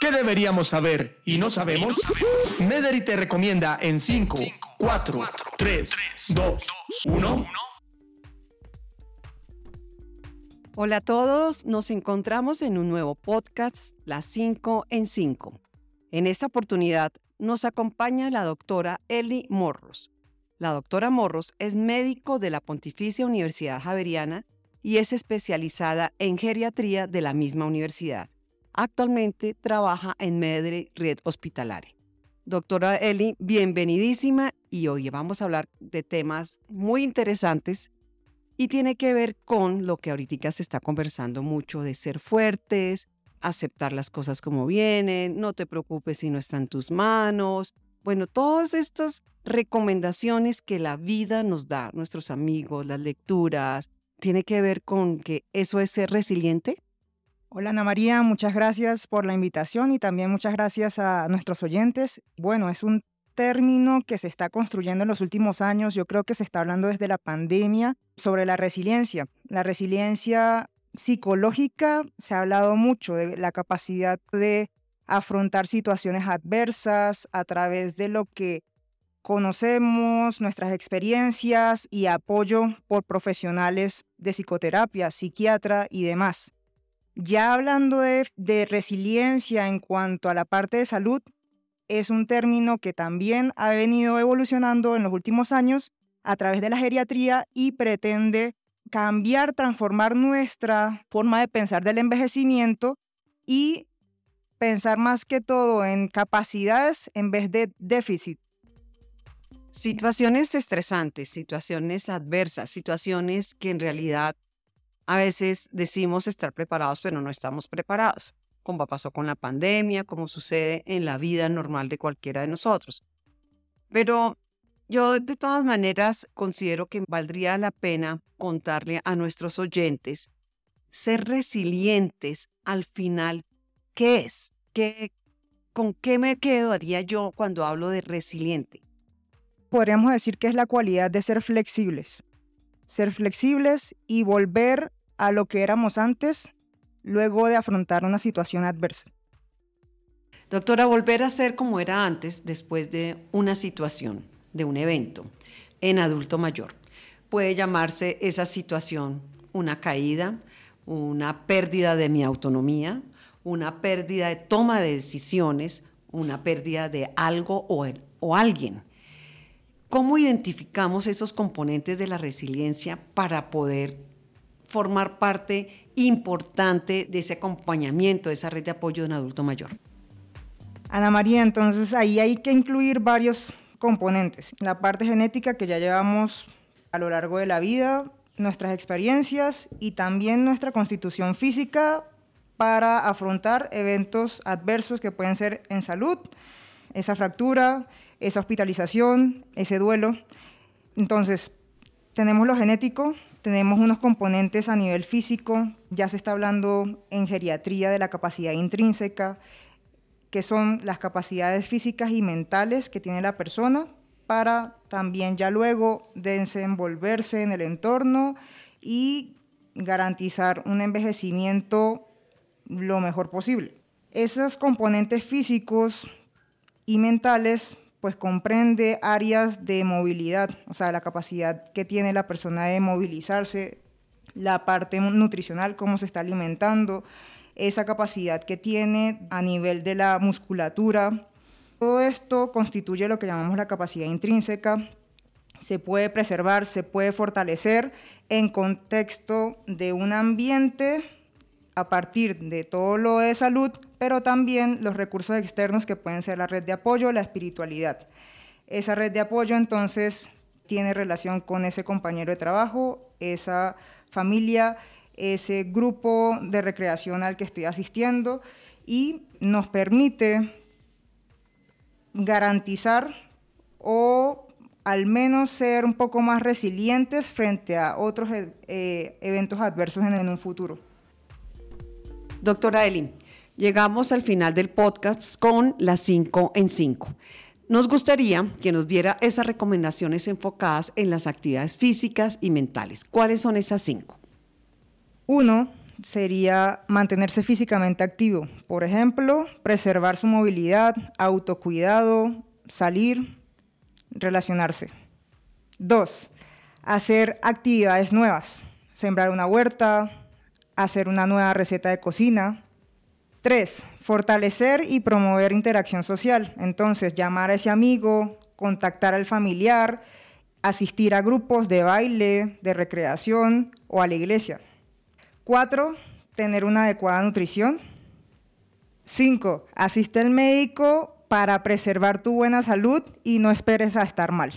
¿Qué deberíamos saber y no sabemos? Mederi te recomienda en 5, 4, 3, 2, 1. Hola a todos, nos encontramos en un nuevo podcast, Las 5 en 5. En esta oportunidad nos acompaña la doctora Eli Morros. La doctora Morros es médico de la Pontificia Universidad Javeriana y es especializada en geriatría de la misma universidad. Actualmente trabaja en Medre Red Hospitalare. Doctora Eli, bienvenidísima y hoy vamos a hablar de temas muy interesantes y tiene que ver con lo que ahorita se está conversando mucho de ser fuertes, aceptar las cosas como vienen, no te preocupes si no está en tus manos. Bueno, todas estas recomendaciones que la vida nos da, nuestros amigos, las lecturas, tiene que ver con que eso es ser resiliente. Hola Ana María, muchas gracias por la invitación y también muchas gracias a nuestros oyentes. Bueno, es un término que se está construyendo en los últimos años, yo creo que se está hablando desde la pandemia sobre la resiliencia. La resiliencia psicológica, se ha hablado mucho de la capacidad de afrontar situaciones adversas a través de lo que conocemos, nuestras experiencias y apoyo por profesionales de psicoterapia, psiquiatra y demás. Ya hablando de, resiliencia en cuanto a la parte de salud, es un término que también ha venido evolucionando en los últimos años a través de la geriatría y pretende cambiar, transformar nuestra forma de pensar del envejecimiento y pensar más que todo en capacidades en vez de déficit. Situaciones estresantes, situaciones adversas, situaciones que en realidad a veces decimos estar preparados, pero no estamos preparados, como pasó con la pandemia, como sucede en la vida normal de cualquiera de nosotros. Pero yo de todas maneras considero que valdría la pena contarle a nuestros oyentes, ser resilientes al final, ¿qué es? ¿Qué, ¿Con qué me quedaría yo cuando hablo de resiliente? Podríamos decir que es la cualidad de ser flexibles. Ser flexibles y volver a lo que éramos antes luego de afrontar una situación adversa. Doctora, volver a ser como era antes después de una situación, de un evento, en adulto mayor. Puede llamarse esa situación una caída, una pérdida de mi autonomía, una pérdida de toma de decisiones, una pérdida de algo o, o alguien. ¿Cómo identificamos esos componentes de la resiliencia para poder formar parte importante de ese acompañamiento, de esa red de apoyo de un adulto mayor. Ana María, entonces ahí hay que incluir varios componentes. La parte genética que ya llevamos a lo largo de la vida, nuestras experiencias y también nuestra constitución física para afrontar eventos adversos que pueden ser en salud, esa fractura, esa hospitalización, ese duelo. Entonces, tenemos lo genético, tenemos unos componentes a nivel físico, ya se está hablando en geriatría de la capacidad intrínseca, que son las capacidades físicas y mentales que tiene la persona para también ya luego desenvolverse en el entorno y garantizar un envejecimiento lo mejor posible. Esos componentes físicos y mentales pues comprende áreas de movilidad, o sea, la capacidad que tiene la persona de movilizarse, la parte nutricional, cómo se está alimentando, esa capacidad que tiene a nivel de la musculatura. Todo esto constituye lo que llamamos la capacidad intrínseca. Se puede preservar, se puede fortalecer en contexto de un ambiente a partir de todo lo de salud, pero también los recursos externos que pueden ser la red de apoyo, la espiritualidad. Esa red de apoyo entonces tiene relación con ese compañero de trabajo, esa familia, ese grupo de recreación al que estoy asistiendo y nos permite garantizar o al menos ser un poco más resilientes frente a otros eh, eventos adversos en un futuro. Doctora Eli, llegamos al final del podcast con las 5 en 5. Nos gustaría que nos diera esas recomendaciones enfocadas en las actividades físicas y mentales. ¿Cuáles son esas cinco? Uno, sería mantenerse físicamente activo. Por ejemplo, preservar su movilidad, autocuidado, salir, relacionarse. Dos, hacer actividades nuevas. Sembrar una huerta, hacer una nueva receta de cocina. Tres, fortalecer y promover interacción social. Entonces, llamar a ese amigo, contactar al familiar, asistir a grupos de baile, de recreación o a la iglesia. Cuatro, tener una adecuada nutrición. Cinco, asiste al médico para preservar tu buena salud y no esperes a estar mal.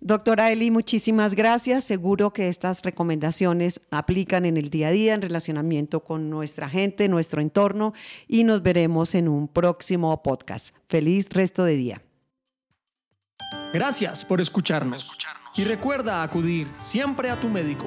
Doctora Eli, muchísimas gracias. Seguro que estas recomendaciones aplican en el día a día, en relacionamiento con nuestra gente, nuestro entorno, y nos veremos en un próximo podcast. Feliz resto de día. Gracias por escucharnos. Y recuerda acudir siempre a tu médico.